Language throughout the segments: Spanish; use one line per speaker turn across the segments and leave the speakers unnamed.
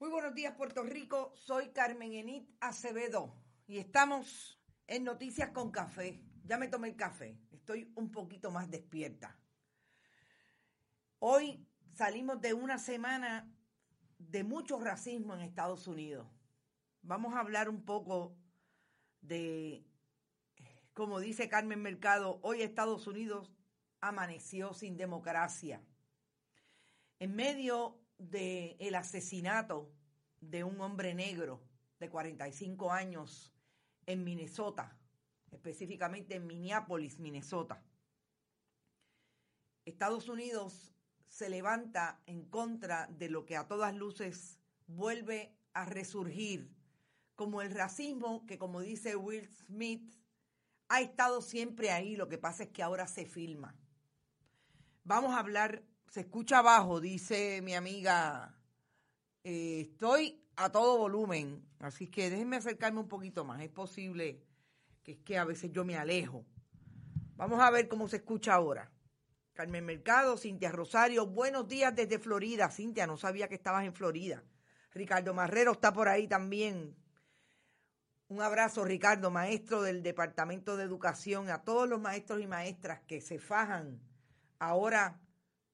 Muy buenos días, Puerto Rico. Soy Carmen Enit Acevedo y estamos en Noticias con Café. Ya me tomé el café, estoy un poquito más despierta. Hoy salimos de una semana de mucho racismo en Estados Unidos. Vamos a hablar un poco de, como dice Carmen Mercado, hoy Estados Unidos amaneció sin democracia. En medio del asesinato de un hombre negro de 45 años en Minnesota, específicamente en Minneapolis, Minnesota. Estados Unidos se levanta en contra de lo que a todas luces vuelve a resurgir como el racismo que, como dice Will Smith, ha estado siempre ahí, lo que pasa es que ahora se filma. Vamos a hablar se escucha abajo, dice mi amiga. Eh, estoy a todo volumen, así que déjenme acercarme un poquito más. Es posible que que a veces yo me alejo. Vamos a ver cómo se escucha ahora. Carmen Mercado, Cintia Rosario, buenos días desde Florida. Cintia, no sabía que estabas en Florida. Ricardo Marrero está por ahí también. Un abrazo, Ricardo, maestro del Departamento de Educación, a todos los maestros y maestras que se fajan ahora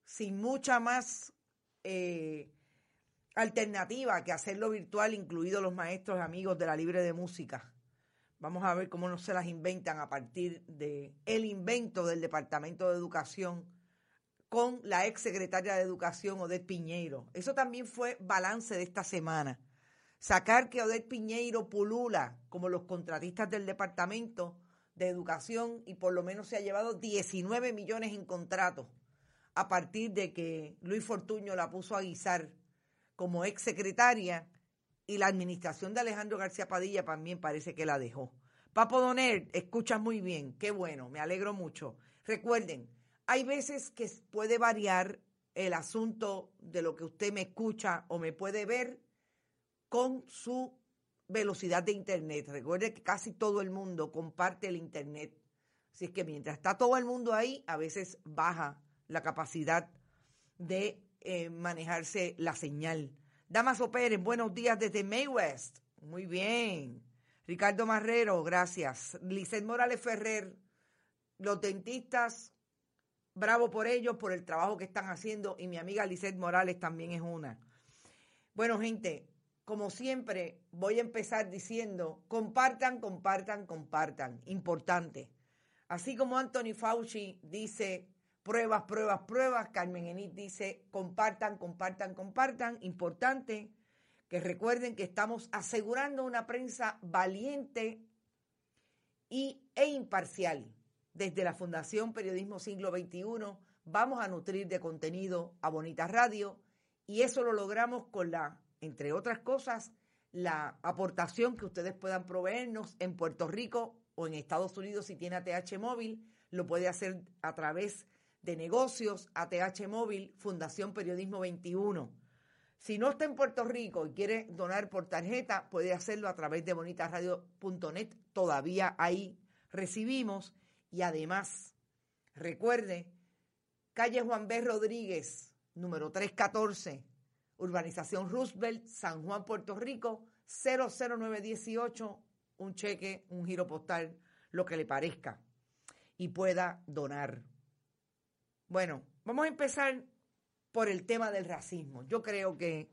sin mucha más eh, alternativa que hacerlo virtual, incluidos los maestros amigos de la Libre de Música. Vamos a ver cómo no se las inventan a partir de el invento del Departamento de Educación con la ex secretaria de Educación, Odette Piñeiro. Eso también fue balance de esta semana. Sacar que Odette Piñeiro pulula como los contratistas del Departamento de Educación y por lo menos se ha llevado 19 millones en contratos a partir de que Luis Fortuño la puso a guisar como ex secretaria y la administración de Alejandro García Padilla también parece que la dejó. Papo Doner, escuchas muy bien, qué bueno, me alegro mucho. Recuerden, hay veces que puede variar el asunto de lo que usted me escucha o me puede ver con su velocidad de Internet. Recuerde que casi todo el mundo comparte el Internet. Así es que mientras está todo el mundo ahí, a veces baja la capacidad de eh, manejarse la señal. Damaso Pérez, buenos días desde May West. Muy bien. Ricardo Marrero, gracias. Lizeth Morales Ferrer, los dentistas, bravo por ellos, por el trabajo que están haciendo. Y mi amiga Lizeth Morales también es una. Bueno, gente, como siempre, voy a empezar diciendo, compartan, compartan, compartan. Importante. Así como Anthony Fauci dice, pruebas, pruebas, pruebas. Carmen Enid dice, compartan, compartan, compartan. Importante que recuerden que estamos asegurando una prensa valiente y, e imparcial. Desde la Fundación Periodismo Siglo XXI vamos a nutrir de contenido a Bonita Radio y eso lo logramos con la, entre otras cosas, la aportación que ustedes puedan proveernos en Puerto Rico o en Estados Unidos si tiene ATH móvil, lo puede hacer a través de Negocios, ATH Móvil, Fundación Periodismo 21. Si no está en Puerto Rico y quiere donar por tarjeta, puede hacerlo a través de bonitasradio.net. Todavía ahí recibimos. Y además, recuerde, calle Juan B. Rodríguez, número 314, Urbanización Roosevelt, San Juan, Puerto Rico, 00918, un cheque, un giro postal, lo que le parezca, y pueda donar. Bueno, vamos a empezar por el tema del racismo. Yo creo que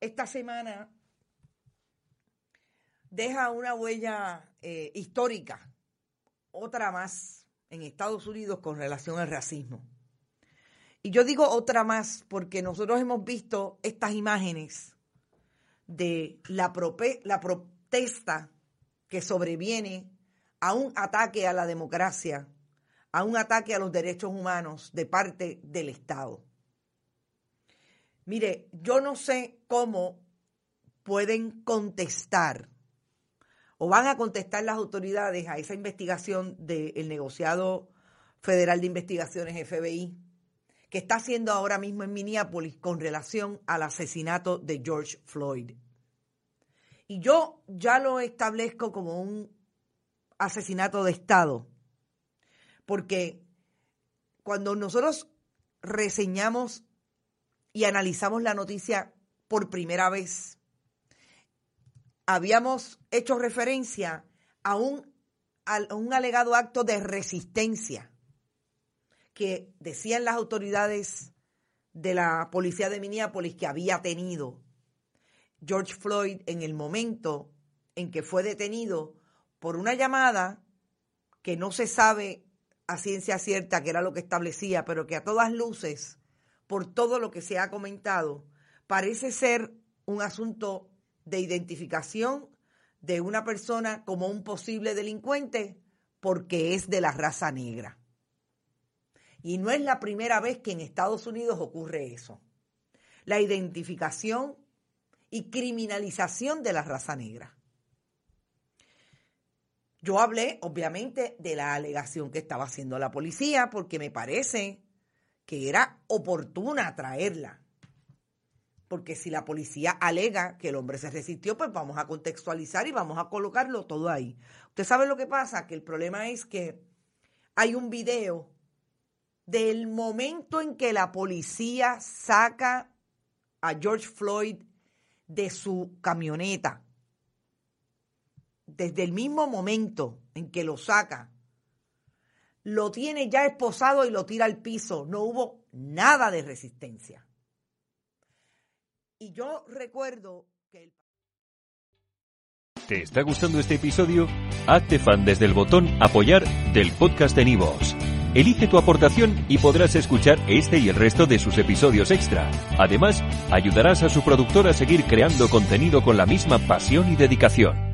esta semana deja una huella eh, histórica, otra más en Estados Unidos con relación al racismo. Y yo digo otra más porque nosotros hemos visto estas imágenes de la, la protesta que sobreviene a un ataque a la democracia a un ataque a los derechos humanos de parte del Estado. Mire, yo no sé cómo pueden contestar o van a contestar las autoridades a esa investigación del negociado federal de investigaciones FBI que está haciendo ahora mismo en Minneapolis con relación al asesinato de George Floyd. Y yo ya lo establezco como un asesinato de Estado porque cuando nosotros reseñamos y analizamos la noticia por primera vez. Habíamos hecho referencia a un, a un alegado acto de resistencia que decían las autoridades de la policía de Minneapolis que había tenido George Floyd en el momento en que fue detenido por una llamada que no se sabe ciencia cierta que era lo que establecía, pero que a todas luces, por todo lo que se ha comentado, parece ser un asunto de identificación de una persona como un posible delincuente porque es de la raza negra. Y no es la primera vez que en Estados Unidos ocurre eso. La identificación y criminalización de la raza negra. Yo hablé, obviamente, de la alegación que estaba haciendo la policía, porque me parece que era oportuna traerla. Porque si la policía alega que el hombre se resistió, pues vamos a contextualizar y vamos a colocarlo todo ahí. Usted sabe lo que pasa, que el problema es que hay un video del momento en que la policía saca a George Floyd de su camioneta, desde el mismo momento en que lo saca, lo tiene ya esposado y lo tira al piso. No hubo nada de resistencia. Y yo recuerdo que el...
¿Te está gustando este episodio? Hazte fan desde el botón apoyar del podcast de Nivos. Elige tu aportación y podrás escuchar este y el resto de sus episodios extra. Además, ayudarás a su productor a seguir creando contenido con la misma pasión y dedicación.